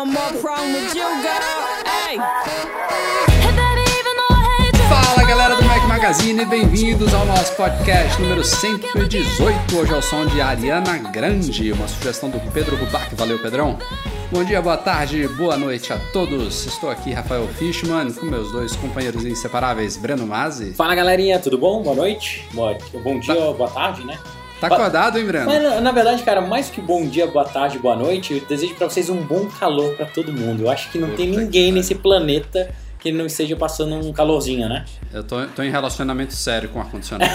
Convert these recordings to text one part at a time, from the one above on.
One more problem with you, girl. Hey. Fala galera do Mac Magazine, bem-vindos ao nosso podcast número 118. Hoje é o som de Ariana Grande, uma sugestão do Pedro Rubac. Valeu, Pedrão. Bom dia, boa tarde, boa noite a todos. Estou aqui, Rafael Fishman, com meus dois companheiros inseparáveis, Breno Mazzi. Fala galerinha, tudo bom? Boa noite. Boa, bom dia, boa tarde, né? Tá acordado, hein, Breno? Mas na, na verdade, cara, mais que bom dia, boa tarde, boa noite, eu desejo pra vocês um bom calor pra todo mundo. Eu acho que não Puta tem ninguém pariu. nesse planeta que não esteja passando um calorzinho, né? Eu tô, tô em relacionamento sério com ar-condicionado.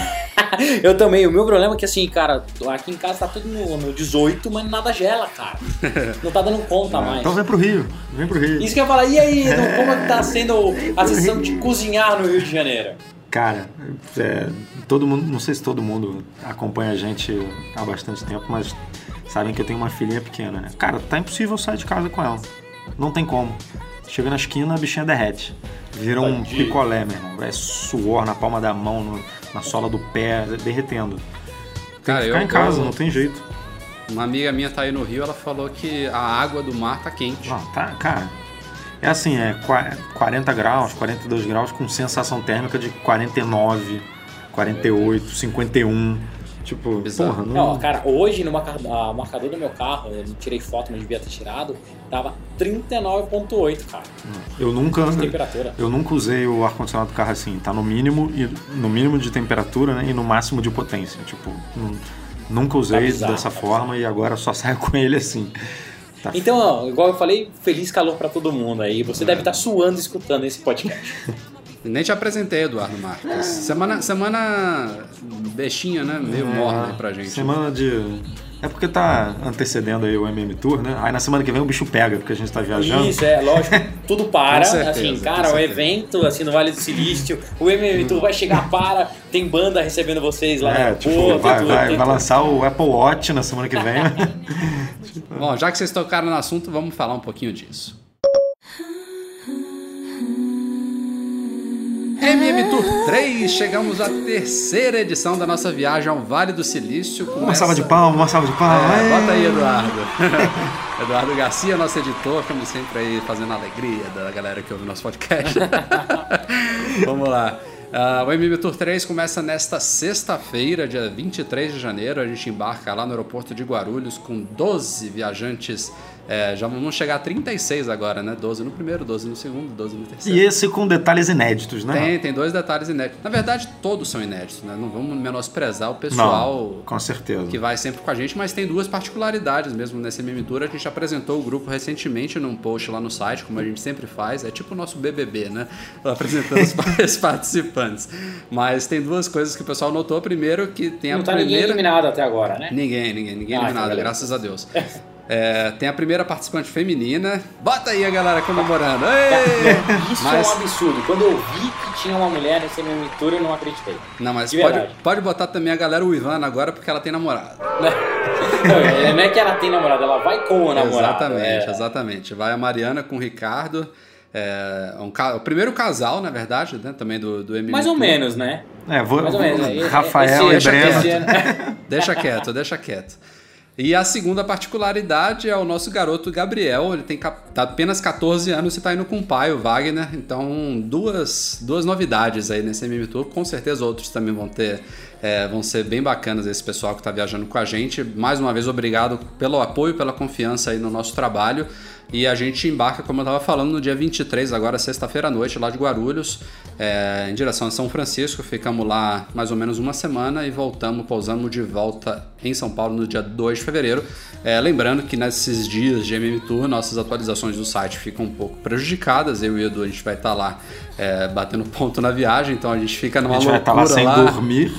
Eu também. O meu problema é que, assim, cara, aqui em casa tá tudo no, no 18, mas nada gela, cara. Não tá dando conta mais. Então vem pro Rio, vem pro Rio. Isso que eu ia falar, e aí, Edu, como é que tá sendo a sessão de cozinhar no Rio de Janeiro? Cara, é, todo mundo, não sei se todo mundo acompanha a gente há bastante tempo, mas sabem que eu tenho uma filhinha pequena, né? Cara, tá impossível sair de casa com ela. Não tem como. Chega na esquina, a bichinha derrete. Vira um picolé, meu irmão. É suor na palma da mão, no- na sola do pé, derretendo. Tem Cara, que ficar eu- em casa, eu- não tem jeito. Uma amiga minha tá aí no Rio, ela falou que a água do mar tá quente. Não, tá, cara. É assim, é qua- 40 graus, 42 graus com sensação térmica de 49, 48, 51. Tipo, Bizarro. porra, não. Não, cara, hoje no marcador do meu carro, eu não tirei foto, mas devia ter tirado, tava 39,8, cara, Eu nunca. de temperatura. Eu nunca usei o ar-condicionado do carro assim, tá no mínimo e no mínimo de temperatura né, e no máximo de potência. Tipo, nu- nunca usei Tá bizarro, dessa tá forma e agora só saio com ele assim. Tá Então, ó, igual eu falei, feliz calor pra todo mundo aí. Você É. deve estar suando escutando esse podcast. Nem te apresentei, Eduardo Marques. Semana, semana bestinha, né? Meio morna aí pra gente. É, Semana de. É porque tá antecedendo aí o MM Tour, né? Aí na semana que vem o bicho pega, porque a gente tá viajando. Isso, é, lógico, tudo para. Certeza, assim, cara, o evento, assim, no Vale do Silício, o MM Tour vai chegar para, tem banda recebendo vocês lá É, no tipo, aeroporto, vai, tudo, vai, vai lançar o Apple Watch na semana que vem. Bom, já que vocês tocaram no assunto, vamos falar um pouquinho disso. MM Tour 3, chegamos à terceira edição da nossa viagem ao Vale do Silício. com uma salva de palmas, uma salva de palmas. É, bota aí, Eduardo. Eduardo Garcia, nosso editor, como sempre aí fazendo a alegria da galera que ouve nosso podcast. Vamos lá. Ah, o MM Tour 3 começa nesta sexta-feira, dia 23 de janeiro. A gente embarca lá no aeroporto de Guarulhos com 12 viajantes. É, já vamos chegar a 36 agora, né? 12 no primeiro, 12 no segundo, 12 no terceiro. E esse com detalhes inéditos, né? Tem, tem dois detalhes inéditos. Na verdade, todos são inéditos, né? Não vamos menosprezar o pessoal Não, com certeza. que vai sempre com a gente, mas tem duas particularidades mesmo nesse MM Tour. A gente apresentou o grupo recentemente num post lá no site, como a gente sempre faz. É tipo o nosso BBB, né? Apresentando os, participantes. Mas tem duas coisas que o pessoal notou. Primeiro, que tem a Não tá ninguém primeira... eliminado até agora, né? Ninguém, ninguém, ninguém Ah, eliminado, então graças a Deus. É, tem a primeira participante feminina. Bota aí a galera comemorando. Ê! Isso Mas- é um absurdo. Quando eu vi que tinha uma mulher nesse MM Tour, eu não acreditei. Não, mas De pode, pode botar também a galera Uivana agora, porque ela tem namorado. Não, é- não é que ela tem namorado, ela vai com o namorado. Exatamente, é. exatamente. Vai a Mariana com o Ricardo. É, um o primeiro casal, na verdade, né? Também do, do MM Mais ou menos, né? É, vou, Mais ou menos. É, Rafael esse- e Breno. esse ano- Deixa quieto, deixa quieto. E a segunda particularidade é o nosso garoto Gabriel. Ele tem tá apenas 14 anos e tá indo com o pai, o Wagner. Então, duas, duas novidades aí nesse MM Tour. Com certeza outros também vão ter. é, vão ser bem bacanas esse pessoal que tá viajando com a gente. Mais uma vez, obrigado pelo apoio, pela confiança aí no nosso trabalho. E a gente embarca, como eu estava falando, no dia 23, agora sexta-feira à noite, lá de Guarulhos, é, em direção a São Francisco. Ficamos lá mais ou menos uma semana e voltamos, pousamos de volta em São Paulo no dia 2 de fevereiro. É, lembrando que nesses dias de MM Tour, nossas atualizações do site ficam um pouco prejudicadas. Eu e o Edu, a gente vai estar lá é, batendo ponto na viagem, então a gente fica A numa gente vai estar loucura lá sem lá dormir.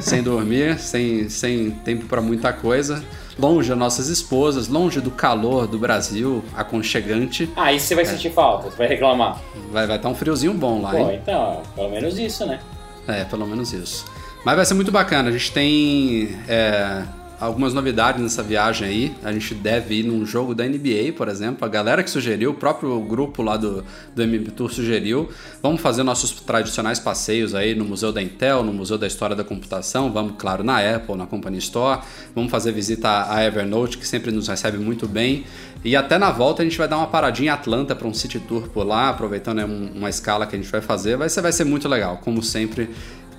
sem dormir, sem, sem tempo para muita coisa. Longe das nossas esposas, longe do calor do Brasil, aconchegante. Ah, isso você vai sentir falta, você vai reclamar. Vai estar tá um friozinho bom lá, Pô, hein? então, pelo menos isso, né? É, pelo menos isso. Mas vai ser muito bacana. A gente tem é, algumas novidades nessa viagem aí. A gente deve ir num jogo da NBA, por exemplo. A galera que sugeriu, o próprio grupo lá do, do MM Tour sugeriu. Vamos fazer nossos tradicionais passeios aí no Museu da Intel, no Museu da História da Computação. Vamos, claro, na Apple, na Company Store. Vamos fazer visita à Evernote, que sempre nos recebe muito bem. E até na volta a gente vai dar uma paradinha em Atlanta para um city tour por lá, aproveitando uma escala que a gente vai fazer. Vai ser, vai ser muito legal, como sempre.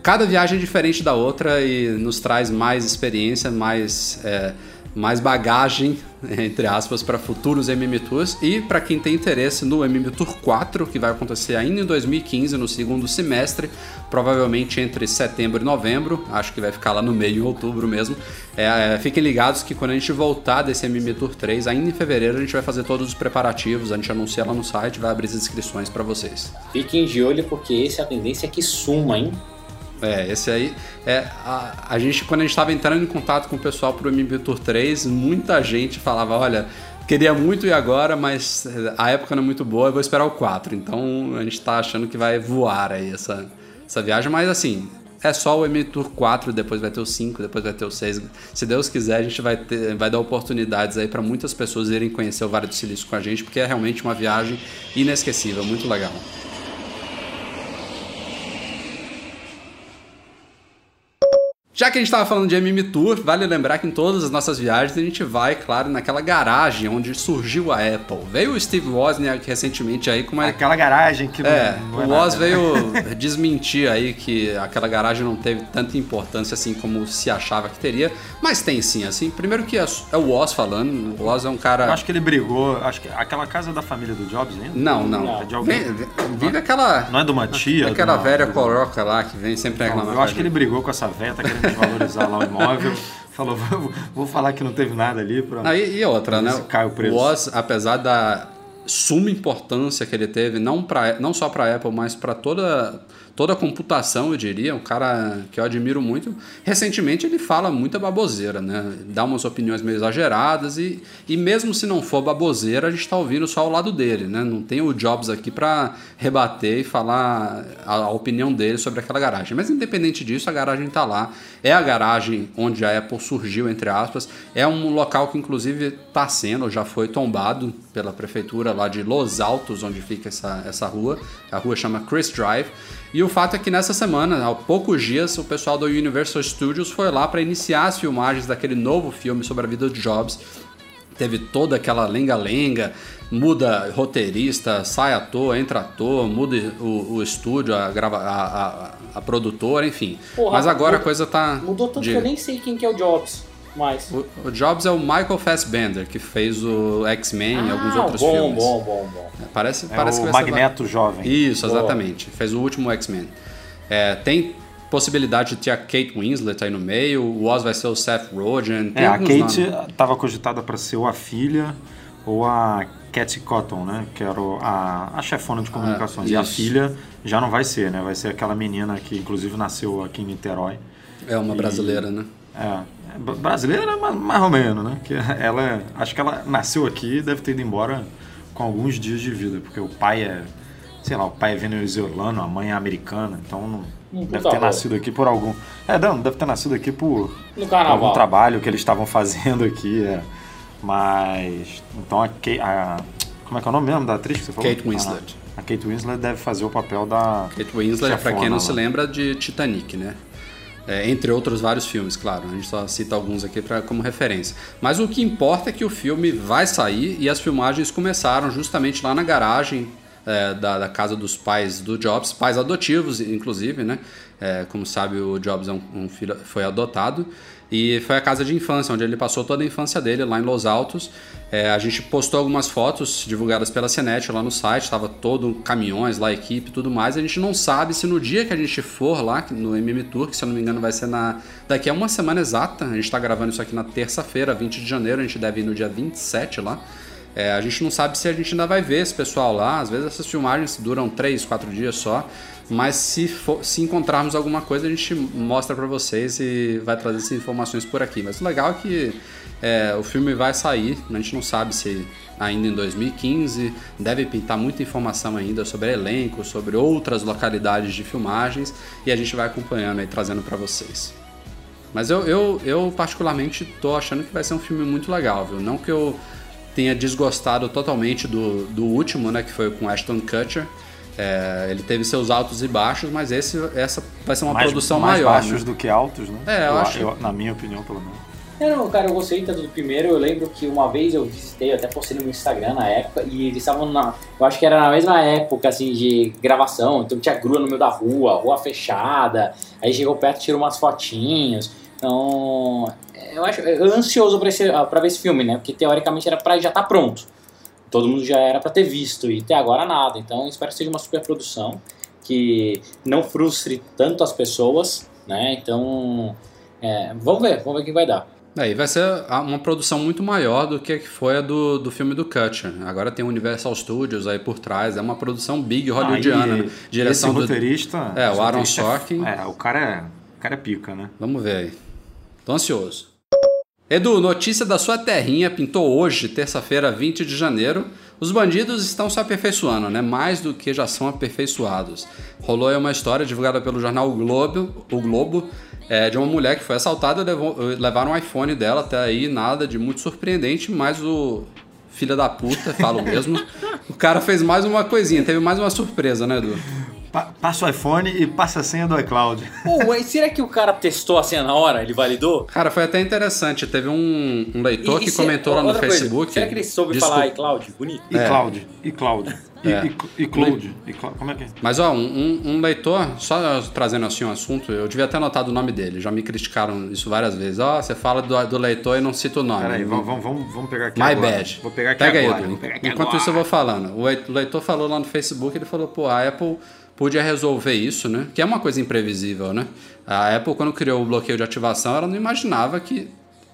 Cada viagem é diferente da outra e nos traz mais experiência, mais, é, mais bagagem, entre aspas, para futuros MM Tours. E para quem tem interesse no MM Tour 4, que vai acontecer ainda em 2015, no segundo semestre, provavelmente entre setembro e novembro, acho que vai ficar lá no meio, em outubro mesmo. É, é, fiquem ligados que quando a gente voltar desse MM Tour 3, ainda em fevereiro, a gente vai fazer todos os preparativos, a gente anuncia lá no site, vai abrir as inscrições para vocês. Fiquem de olho porque esse é a tendência que suma, hein? É, esse aí. É, a, a gente, quando a gente estava entrando em contato com o pessoal pro MB Tour 3, muita gente falava: olha, queria muito ir agora, mas a época não é muito boa, eu vou esperar o 4. Então a gente tá achando que vai voar aí essa, essa viagem, mas assim. É só o MB Tour 4, depois vai ter o 5, depois vai ter o 6. Se Deus quiser, a gente vai, ter, vai dar oportunidades aí para muitas pessoas irem conhecer o Vale do Silício com a gente, porque é realmente uma viagem inesquecível, muito legal. Já que a gente estava falando de MM Tour, vale lembrar que em todas as nossas viagens a gente vai, claro, naquela garagem onde surgiu a Apple. Veio o Steve Wozniak recentemente aí com uma... Aquela garagem que É, não é o Woz né? veio desmentir aí que aquela garagem não teve tanta importância assim como se achava que teria, mas tem sim, assim. Primeiro que é é o Woz falando, o Woz é um cara... Eu acho que ele brigou. Acho que aquela casa da família do Jobs ainda? Não, não. Não. É de alguém. Vem- vem- vive aquela... Não é de uma tia? Aquela uma- velha coroca lá que vem sempre reclamar. Eu acho que ele brigou com essa velha, tá querendo desvalorizar lá o imóvel. Falou, vou, vou falar que não teve nada ali. Não, e, e outra, né? Cai o preço. O Oz, apesar da suma importância que ele teve, não, pra, não só para a Apple, mas para toda, toda a computação, eu diria, um cara que eu admiro muito. Recentemente ele fala muita baboseira, né? Dá umas opiniões meio exageradas e, e mesmo se não for baboseira, a gente está ouvindo só o lado dele, né? Não tem o Jobs aqui para rebater e falar a, a opinião dele sobre aquela garagem. Mas independente disso, a garagem está lá. É a garagem onde a Apple surgiu, entre aspas. É um local que inclusive está sendo, já foi tombado pela prefeitura lá de Los Altos, onde fica essa, essa rua. A rua chama Chris Drive. E o fato é que nessa semana, há poucos dias, o pessoal do Universal Studios foi lá para iniciar as filmagens daquele novo filme sobre a vida de Jobs. Teve toda aquela lenga-lenga, muda roteirista, sai ator, entra ator, muda o, o estúdio, a, grava, a, a, a produtora, enfim. Porra, Mas agora a coisa tá. Mudou tanto de- que eu nem sei quem que é o Jobs mais. o, o Jobs é o Michael Fassbender, que fez o X-Men e alguns Ah, outros bom, filmes. bom, bom, bom. Parece, É parece o que vai ser- Magneto jovem. Isso, Boa. exatamente. Fez o último X-Men. É, tem possibilidade de ter a Kate Winslet aí no meio, o Oz vai ser o Seth Rogen. tem É, a Kate estava cogitada para ser ou a filha ou a Cat Cotton, né? Que era a, a chefona de comunicações. e a filha já não vai ser, né? Vai ser aquela menina que inclusive nasceu aqui em Niterói. É uma brasileira, né? É, é brasileira, mas mais ou menos, né? Que ela, acho que ela nasceu aqui e deve ter ido embora com alguns dias de vida, porque o pai é, sei lá, o pai é venezuelano, a mãe é americana, então não deve ter boa. nascido aqui por algum. É, não, deve ter nascido aqui por, No por algum trabalho que eles estavam fazendo aqui, é. Mas então a, Kate, a como é que é o nome mesmo da atriz que você falou? Kate Winslet. A, a Kate Winslet deve fazer o papel da Kate Winslet, pra quem chefona não lá. se lembra, de Titanic, né? É, entre outros vários filmes, claro. A gente só cita alguns aqui pra, como referência. Mas o que importa é que o filme vai sair e as filmagens começaram justamente lá na garagem é, da, da casa dos pais do Jobs, pais adotivos, inclusive, né? É, como sabe, o Jobs é um, um filho, foi adotado. E foi a casa de infância, onde ele passou toda a infância dele, lá em Los Altos. É, a gente postou algumas fotos divulgadas pela Cenet lá no site, estava todo caminhões lá, equipe tudo mais. A gente não sabe se no dia que a gente for lá, no MM Tour, que se eu não me engano vai ser na daqui a uma semana exata, a gente está gravando isso aqui na terça-feira, 20 de janeiro, a gente deve ir no dia 27 lá. É, a gente não sabe se a gente ainda vai ver esse pessoal lá. Às vezes essas filmagens duram 3, 4 dias só. Mas se, for- se encontrarmos alguma coisa, a gente mostra pra vocês e vai trazer essas informações por aqui. Mas o legal é que é, o filme vai sair, a gente não sabe se ainda em 2015, deve pintar muita informação ainda sobre elenco, sobre outras localidades de filmagens e a gente vai acompanhando aí, trazendo pra vocês. Mas eu, eu, eu particularmente tô achando que vai ser um filme muito legal, viu? Não que eu tenha desgostado totalmente do, do último, né? Que foi com Ashton Kutcher. É, ele teve seus altos e baixos, mas esse, essa vai ser uma mais, produção mais maior. baixos né? do que altos, né? É, eu acho- na minha opinião, pelo menos. É, não, cara, eu gostei tanto do primeiro. Eu lembro que uma vez eu visitei, eu até postei no meu Instagram na época, e eles estavam na. Eu acho que era na mesma época, assim, de gravação. Então tinha grua no meio da rua, rua fechada. Aí chegou perto, tirou umas fotinhos. Então. Eu acho. Eu ansioso pra, esse, pra ver esse filme, né? Porque teoricamente era pra já estar pronto. Todo mundo já era pra ter visto, e até agora nada. Então espero que seja uma super produção que não frustre tanto as pessoas, né? Então. é, vamos ver, vamos ver o que vai dar. Aí vai ser uma produção muito maior do que foi a do, do filme do Kutcher. Agora tem o Universal Studios aí por trás, é uma produção big hollywoodiana. Ah, e né? Direção esse do. roteirista... É, o Aaron roteirista Sorkin. É, o cara é, o cara é pica, né? Vamos ver aí. Tô ansioso. Edu, notícia da sua terrinha pintou hoje, terça-feira, 20 de janeiro. Os bandidos estão se aperfeiçoando, né? Mais do que já são aperfeiçoados. Rolou aí uma história divulgada pelo jornal o Globo, o Globo é, de uma mulher que foi assaltada e levou, levaram o iPhone dela até aí, nada de muito surpreendente, mas o filho da puta, falo mesmo, o cara fez mais uma coisinha, teve mais uma surpresa, né, Edu? Pa- passa o iPhone e passa a senha do iCloud. Pô, mas será que o cara testou a senha na hora? Ele validou? Cara, foi até interessante. Teve um, um leitor E- e que se- comentou lá no coisa, Facebook. será que ele soube Desculpa. falar iCloud? Bonito. E É. Cloud. E Cloud. E, É. e, e Cloud. E Cloud. Como é que é? Mas ó, um, um- um leitor, só trazendo assim um assunto, eu devia ter anotado o nome dele, já me criticaram isso várias vezes. Ó, você fala do, do leitor e não cita o nome. Peraí, vamos, vamos, vamos, pegar aqui My agora. bad. Vou pegar aqui Pega agora. aí, Edu. pegar aqui Enquanto agora. isso eu vou falando. O leitor falou lá no Facebook, ele falou, pô, a Apple podia resolver isso, né? Que é uma coisa imprevisível, né? A Apple, quando criou o bloqueio de ativação, ela não imaginava que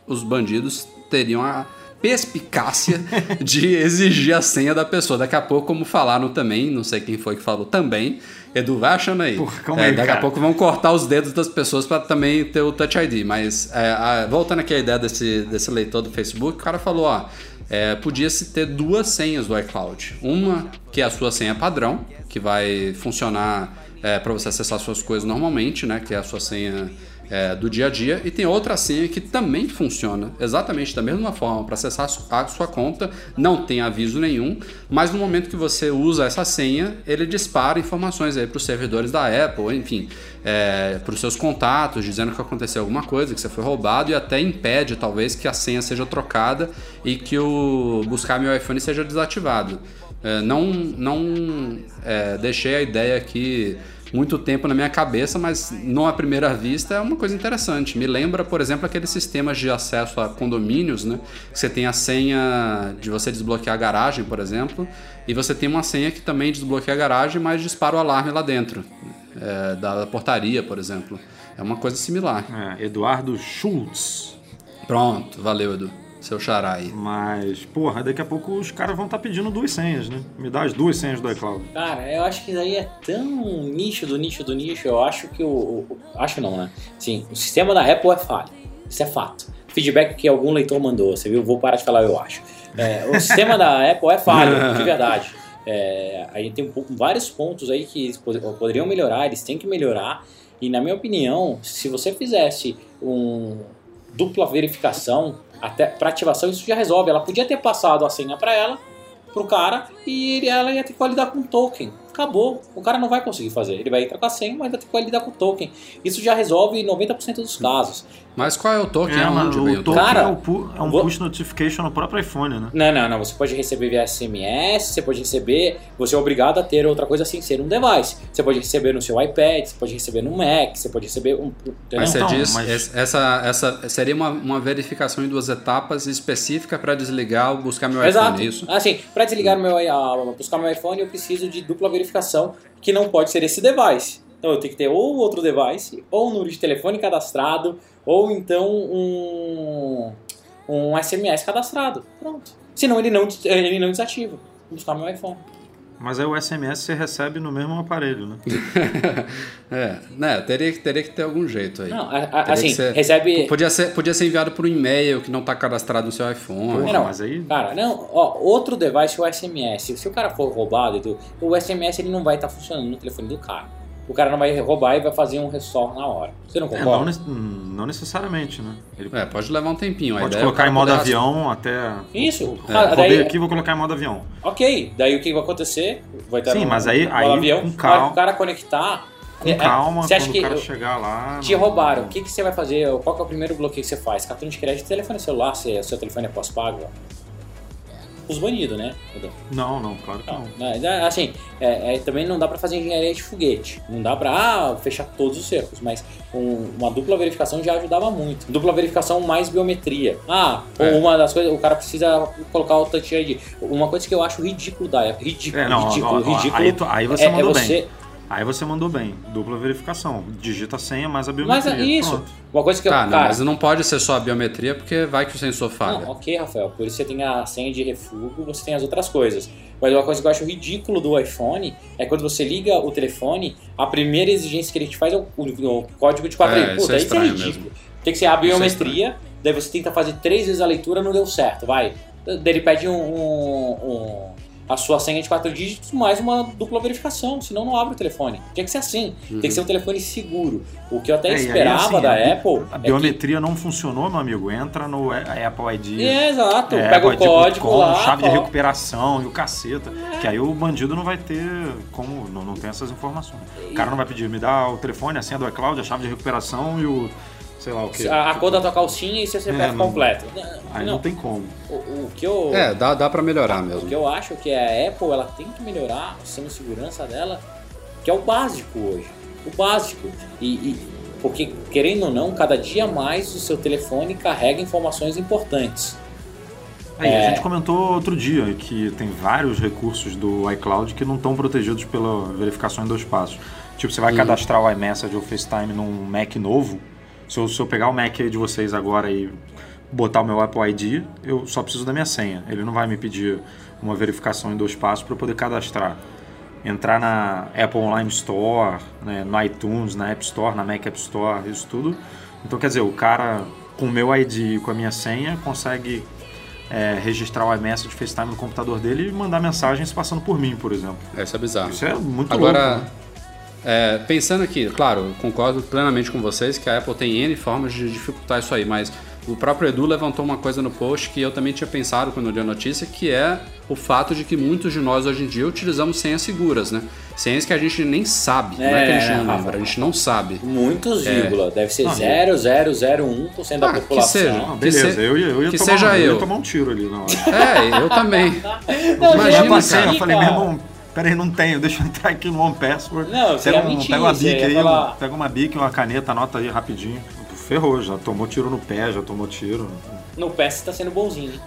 os bandidos teriam a perspicácia de exigir a senha da pessoa. Daqui a pouco, como falaram também, não sei quem foi que falou também, Edu, vai achando aí. Porra, calma É, aí, daqui cara. a pouco vão cortar os dedos das pessoas para também ter o Touch ID. Mas é, a- voltando aqui à ideia desse, desse leitor do Facebook, o cara falou, ó, é, podia-se ter duas senhas do iCloud. Uma que é a sua senha padrão, que vai funcionar para você acessar suas coisas normalmente, né? Que é a sua senha é, do dia a dia. E tem outra senha que também funciona exatamente da mesma forma para acessar a su- a sua conta, não tem aviso nenhum, mas no momento que você usa essa senha, ele dispara informações aí para os servidores da Apple, enfim, é, para os seus contatos, dizendo que aconteceu alguma coisa, que você foi roubado e até impede talvez que a senha seja trocada e que o buscar meu iPhone seja desativado. É, não não é, deixei a ideia aqui muito tempo na minha cabeça, mas não à primeira vista é uma coisa interessante. Me lembra, por exemplo, aqueles sistemas de acesso a condomínios, né? Que você tem a senha de você desbloquear a garagem, por exemplo, e você tem uma senha que também desbloqueia a garagem, mas dispara o alarme lá dentro, é, da portaria, por exemplo. É uma coisa similar. É, Eduardo Schultz. Pronto, valeu, Edu. Seu xará aí. Mas, porra, daqui a pouco os caras vão estar pedindo duas senhas, né? Me dá as duas senhas do iCloud. Cara, eu acho que isso aí é tão nicho do nicho do nicho. Eu acho que o. o- acho não, né? Sim, o sistema da Apple é falho. Isso é fato. Feedback que algum leitor mandou, você viu? Vou parar de falar, eu acho. É, o sistema da Apple é falho, de verdade. É, aí tem um vários pontos aí que eles pod- poderiam melhorar, eles têm que melhorar. E na minha opinião, se você fizesse um dupla verificação até para ativação, isso já resolve. Ela podia ter passado a senha para ela, pro cara, e ela ia ter que lidar com o token. Acabou. O cara não vai conseguir fazer. Ele vai entrar com a senha, mas vai ter que lidar com o token. Isso já resolve 90% dos casos. Mas qual é o token? É, o token? Cara, é, o pu- é um vou- push notification no próprio iPhone, né? Não, não, não. Você pode receber via SMS, você pode receber. Você é obrigado a ter outra coisa sem ser um device. Você pode receber no seu iPad, você pode receber no Mac, você pode receber um. Entendeu? Mas você Então, diz, mas- es- essa, essa seria uma, uma verificação em duas etapas específica para desligar ou buscar meu Exato. iPhone, é isso? Assim, para desligar meu, a, buscar meu iPhone, eu preciso de dupla verificação, que não pode ser esse device. Então eu tenho que ter ou outro device, ou um número de telefone cadastrado, ou então um, um SMS cadastrado. Pronto. Senão ele não, ele não desativa. Vou buscar meu iPhone. Mas aí o SMS você recebe no mesmo aparelho, né? é, né? Teria, que- teria que ter algum jeito aí. Não, a- a- assim, ser- recebe. Podia ser, podia ser enviado por um e-mail que não tá cadastrado no seu iPhone. Porra, Não, mas aí- Cara, não, ó, outro device é o SMS. Se o cara for roubado, o SMS ele não vai estar funcionando no telefone do cara. O cara não vai roubar e vai fazer um restore na hora. Você não É, não, concorda? nece- hum, não necessariamente, né? Ele É, pode levar um tempinho. Pode é o colocar em cara modo poder avião até. Isso. É, Ah, roubei daí- aqui, vou colocar em modo avião. Ok, daí o que vai acontecer? Vai estar Sim, no, mas aí- no aí, avião, com calma- o cara conectar. Com é, calma, Você acha quando que o cara chegar lá. te não- roubaram? O que, que você vai fazer? Qual que é o primeiro bloqueio que você faz? Cartão de crédito, telefone celular, se seu telefone é pós-pago? Os banidos, né? Não, não, claro que não. Não, é, Assim, é, é, também não dá pra fazer engenharia de foguete. Não dá pra ah, fechar todos os cercos, mas um- uma dupla verificação já ajudava muito. Dupla verificação mais biometria. Ah, É. uma das coisas, o cara precisa colocar o Touch ID. Uma coisa que eu acho ridículo da Apple, ridículo, É, não, ridículo, ó, ó, ridículo. aí, tu- aí você é, é mandou você, bem. Aí você mandou bem. Dupla verificação. Digita a senha mais a Mas biometria. é isso. Pronto. Uma coisa que eu, Tá, não, cara, mas não pode ser só a biometria, porque vai que o sensor falha. Não, ok, Rafael, por isso você tem a senha de refúgio, você tem as outras coisas. Mas uma coisa que eu acho ridículo do iPhone é quando você liga o telefone, a primeira exigência que ele te faz é o, o- o código de 4 É, Puta, é isso é ridículo. mesmo. Tem que ser a é biometria, daí você tenta fazer três vezes a leitura, não deu certo, vai. Daí ele pede um, um- um- a sua senha de quatro dígitos mais uma dupla verificação, senão não abre o telefone. Tinha que ser assim, tem que ser um telefone seguro. O que eu até É, aí, esperava assim, da a Apple A é que biometria não funcionou, meu amigo. Entra no Apple ID. é, exato, É, pega o código com lá, chave de coloca. recuperação e o caceta. Que aí o bandido não vai ter como. Não, não tem essas informações. O cara não vai pedir, me dá o telefone, a senha do iCloud, a chave de recuperação e o. sei lá o que. A, a cor da tua calcinha e seu CPF É, não- completo. Aí não, não tem como. O, o que eu, É, dá, dá pra melhorar o mesmo. que eu acho que a Apple ela tem que melhorar o sistema de segurança dela, que é o básico hoje. O básico. E, e- porque, querendo ou não, cada dia mais o seu telefone carrega informações importantes. Aí, É. A gente comentou outro dia que tem vários recursos do iCloud que não estão protegidos pela verificação em dois passos. Tipo, você vai cadastrar o iMessage ou FaceTime num Mac novo. Se eu, se eu pegar o Mac de vocês agora e botar o meu Apple ID, eu só preciso da minha senha. Ele não vai me pedir uma verificação em dois passos para eu poder cadastrar. Entrar na Apple Online Store, né, no iTunes, na App Store, na Mac App Store, isso tudo. Então, quer dizer, o cara com o meu ID e com a minha senha consegue é, registrar o iMessage FaceTime no computador dele e mandar mensagens passando por mim, por exemplo. Isso é bizarro. Isso é muito Agora, louco. né? É, pensando aqui, claro, concordo plenamente com vocês que a Apple tem N formas de dificultar isso aí, mas o próprio Edu levantou uma coisa no post que eu também tinha pensado quando eu li a notícia, que é o fato de que muitos de nós hoje em dia utilizamos senhas seguras, né? Senhas que a gente nem sabe, não é que a gente É, não lembra, a gente não sabe. Muitos vírgula. Deve ser Não, 0,001% da Ah, que população. seja. Não, que beleza, se- eu ia, eu ia que tomar, seja um, eu eu. ia tomar um tiro ali na hora. É, eu também. Não, Imagina, eu passei, cara. eu falei, meu irmão, peraí, não tenho, deixa eu entrar aqui no One Password. Não, pega, um, mentir, pega uma bic aí, falar- um- pega uma bic, uma caneta, anota aí rapidinho. Ferrou, já tomou tiro no pé, já tomou tiro. No pé você tá sendo bonzinho, hein?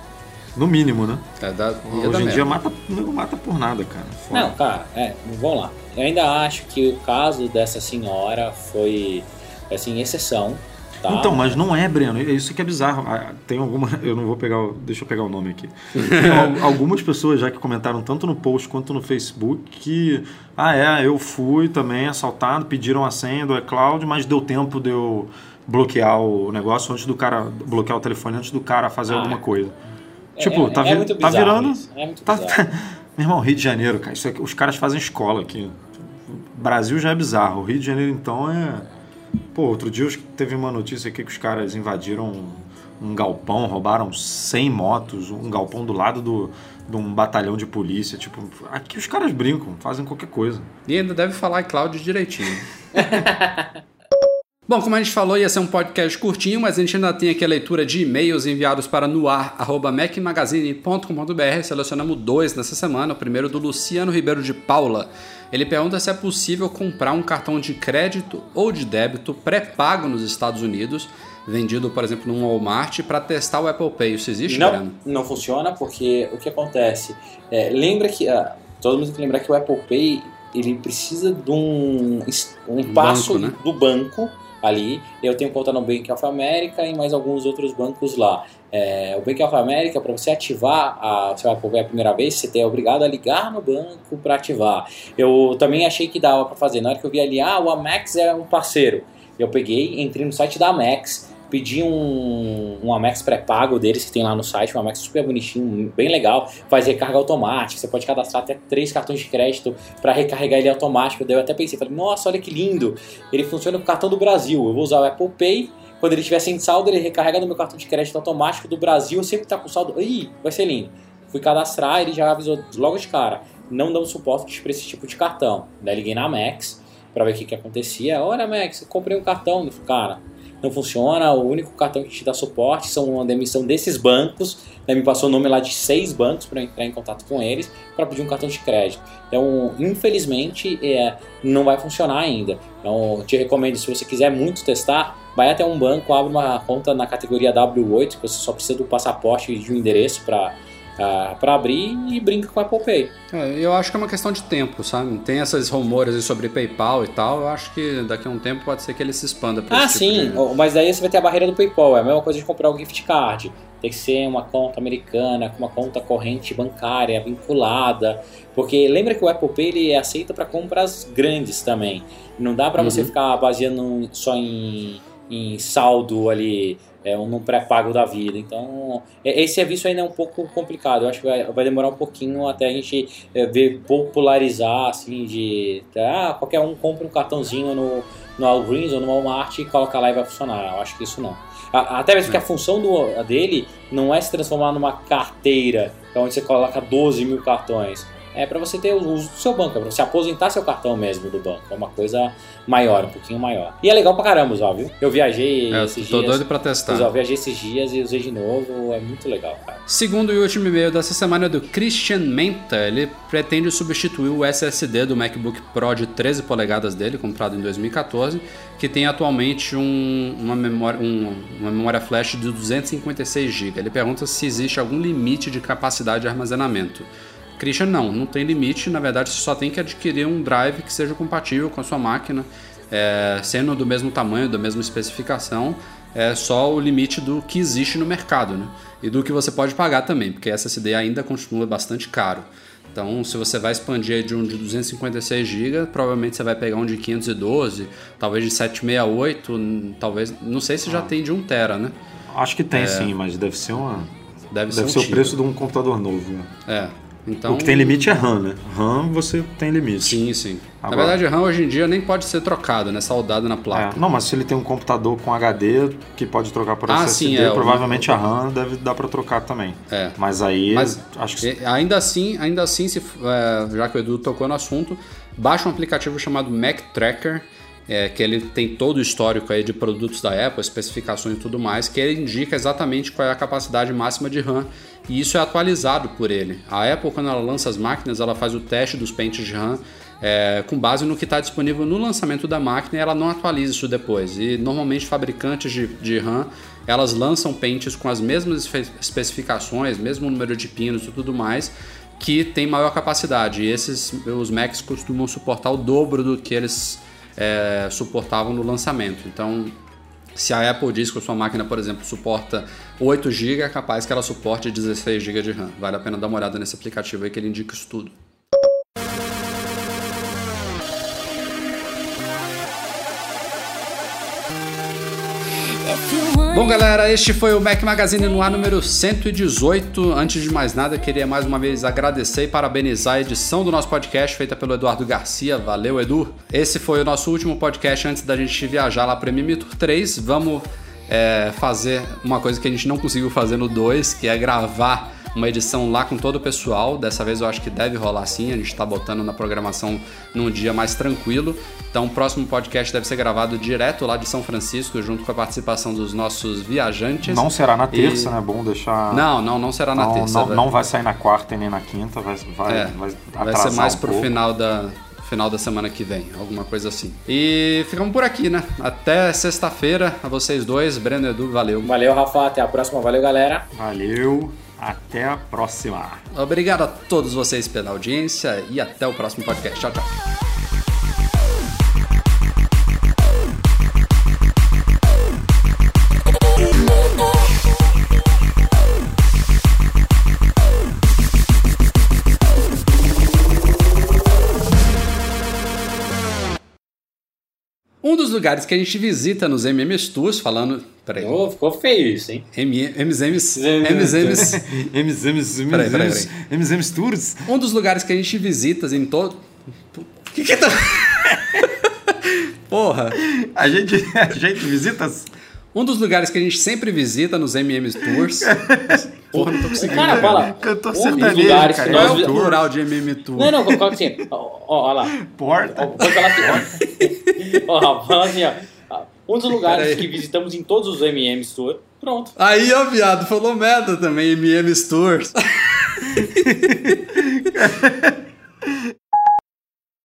No mínimo, né? É, dá, Hoje em dia mata, não mata por nada, cara. Foda. Não, cara, é, vamos lá. Eu ainda acho que o caso dessa senhora foi, assim, exceção. Tá? Então, mas não é, Breno. É isso que é bizarro. Ah, Tem alguma. Eu não vou pegar. o- Deixa eu pegar o nome aqui. Tem al- algumas pessoas já que comentaram tanto no post quanto no Facebook que. Ah, é, eu fui também assaltado, pediram a senha do iCloud, mas deu tempo de eu bloquear o negócio antes do cara. bloquear o telefone antes do cara fazer Ah, alguma coisa. É- Tipo, é- tá, é vi- muito tá virando. isso, é muito tá-. Meu irmão, Rio de Janeiro, cara. Isso aqui- os caras fazem escola aqui. O Brasil já é bizarro. O Rio de Janeiro, então, é. Pô, outro dia teve uma notícia aqui que os caras invadiram um, um galpão, roubaram 100 motos, um galpão do lado do, de um batalhão de polícia. Tipo, aqui os caras brincam, fazem qualquer coisa. E ainda deve falar iCloud direitinho. Bom, como a gente falou, ia ser um podcast curtinho, mas a gente ainda tem aqui a leitura de e-mails enviados para noar.mecmagazine.com.br. Selecionamos dois nessa semana. O primeiro do Luciano Ribeiro de Paula. Ele pergunta se é possível comprar um cartão de crédito ou de débito pré-pago nos Estados Unidos, vendido, por exemplo, num Walmart, para testar o Apple Pay. Isso existe, Não, Breno? não funciona porque o que acontece? É, lembra que. ah, todo mundo tem que lembrar que o Apple Pay ele precisa de um, um passo né? do banco ali. Eu tenho conta no Bank of America e mais alguns outros bancos lá. É, o Bank of America, para você ativar a seu Apple a primeira vez, você é obrigado a ligar no banco para ativar. Eu também achei que dava para fazer. Na hora que eu vi ali, ah, o Amex é um parceiro. Eu peguei, entrei no site da Amex, pedi um, um Amex pré-pago deles que tem lá no site, um Amex super bonitinho, bem legal, faz recarga automática, você pode cadastrar até três cartões de crédito para recarregar ele automático. Daí eu até pensei, falei, nossa, olha que lindo, ele funciona com o cartão do Brasil, eu vou usar o Apple Pay, quando ele estiver sem saldo, ele recarrega no meu cartão de crédito automático do Brasil, sempre tá com saldo, ih, vai ser lindo. Fui cadastrar, ele já avisou logo de cara, não dão suporte para esse tipo de cartão. Daí liguei na Amex para ver o que, que acontecia. Olha, Amex, comprei um cartão, cara não funciona. O único cartão que te dá suporte são uma demissão desses bancos. Né, me passou o nome lá de seis bancos para entrar em contato com eles para pedir um cartão de crédito. Então, infelizmente, é, não vai funcionar ainda. Então, te recomendo, se você quiser muito testar, vai até um banco, abre uma conta na categoria W8, que você só precisa do passaporte e de um endereço para uh, para abrir e brinca com a Apple Pay. É, eu acho que é uma questão de tempo, sabe? Tem essas rumores sobre PayPal e tal. Eu acho que daqui a um tempo pode ser que ele se expanda. ah, tipo sim. De... Mas daí você vai ter a barreira do PayPal. É a mesma coisa de comprar um gift card. Tem que ser uma conta americana, com uma conta corrente bancária vinculada. Porque lembra que o Apple Pay ele é aceito para compras grandes também. Não dá para uhum. você ficar baseando só em, em saldo ali é um pré-pago da vida. Então, é, esse serviço ainda é um pouco complicado. Eu acho que vai, vai demorar um pouquinho até a gente é, ver popularizar, assim, de ah, qualquer um compra um cartãozinho no, no Walgreens ou no Walmart e coloca lá e vai funcionar. Eu acho que isso não. Até mesmo que a função do, dele não é se transformar numa carteira, onde você coloca 12 mil cartões é para você ter o uso do seu banco, é pra você aposentar seu cartão mesmo do banco. É uma coisa maior, um pouquinho maior. E é legal pra caramba usar, viu? Eu viajei é, esses tô dias. Tô doido pra testar. Eu viajei esses dias e usei de novo, é muito legal, cara. Segundo e último e-mail dessa semana é do Christian Menta. Ele pretende substituir o SSD do MacBook Pro de 13 polegadas dele, comprado em 2014, que tem atualmente um, uma, memória, um, uma memória flash de 256 GB. Ele pergunta se existe algum limite de capacidade de armazenamento. Christian, não, não tem limite. Na verdade, você só tem que adquirir um drive que seja compatível com a sua máquina, é, sendo do mesmo tamanho, da mesma especificação. É só o limite do que existe no mercado, né? E do que você pode pagar também, porque SSD ainda continua bastante caro. Então, se você vai expandir de um de 256 GB, provavelmente você vai pegar um de 512, talvez de 768, talvez, não sei se já ah. tem de 1 tera, né? Acho que tem é, sim, mas deve ser uma deve, deve ser, um ser o preço de um computador novo. Né? É. Então, o que tem limite é RAM, né? RAM você tem limite. Sim, sim. Agora, na verdade, RAM hoje em dia nem pode ser trocado, né? Soldado na placa. É, não, mas se ele tem um computador com HD que pode trocar por ah, SSD, sim, é, provavelmente o... a RAM deve dar para trocar também. É. Mas aí, mas, acho que... Ainda assim, ainda assim se, é, já que o Edu tocou no assunto, baixa um aplicativo chamado Mac Tracker, é, que ele tem todo o histórico aí de produtos da Apple, especificações e tudo mais, que ele indica exatamente qual é a capacidade máxima de RAM e isso é atualizado por ele. A Apple, quando ela lança as máquinas, ela faz o teste dos pentes de RAM é, com base no que está disponível no lançamento da máquina e ela não atualiza isso depois. E normalmente fabricantes de, de RAM elas lançam pentes com as mesmas especificações, mesmo número de pinos e tudo mais, que tem maior capacidade. E esses os Macs costumam suportar o dobro do que eles é, suportavam no lançamento. Então, se a Apple diz que a sua máquina, por exemplo, suporta 8 GB, é capaz que ela suporte 16 GB de RAM. Vale a pena dar uma olhada nesse aplicativo aí que ele indica isso tudo. Bom, galera, este foi o Mac Magazine no ar número 118. Antes de mais nada, queria mais uma vez agradecer e parabenizar a edição do nosso podcast feita pelo Eduardo Garcia. Valeu, Edu. Esse foi o nosso último podcast antes da gente viajar lá para Mimi Tour 3. Vamos é, fazer uma coisa que a gente não conseguiu fazer no 2, que é gravar uma edição lá com todo o pessoal. Dessa vez eu acho que deve rolar sim, a gente está botando na programação num dia mais tranquilo. Então o próximo podcast deve ser gravado direto lá de São Francisco, junto com a participação dos nossos viajantes. Não será na terça, e... né? Bom deixar. Não, não, não será na não, terça. Não, vai... não vai sair na quarta e nem na quinta, vai, vai, é, vai, vai ser mais um pro pouco. final da, final da semana que vem, alguma coisa assim. E ficamos por aqui, né? Até sexta-feira, a vocês dois, Breno e Edu, valeu. Valeu, Rafa, até a próxima, valeu, galera. Valeu. Até a próxima. Obrigado a todos vocês pela audiência e até o próximo podcast. Tchau, tchau. Um dos lugares que a gente visita nos MM Tours, falando Peraí. Oh, ficou feio isso, hein? MMS. MMS. MZMs, Peraí, peraí, MZMs, MZMs Tours. Um dos lugares que a gente visita em todo. O que que tá. Porra! A gente, a gente visita Um dos lugares que a gente sempre visita nos MMS Tours. Porra, não tô conseguindo. cara fala. Cantor um dos lugares cara. que Qual é nós. o plural de MM Tour? Não, não, coloca assim. Ó, ó, ó lá. porta. Ó, Pode falar assim. Ó, ó, fala assim, ó. Um dos lugares que visitamos em todos os MMs Tour. Pronto. Aí, ó, viado, falou merda também, MMS Tours.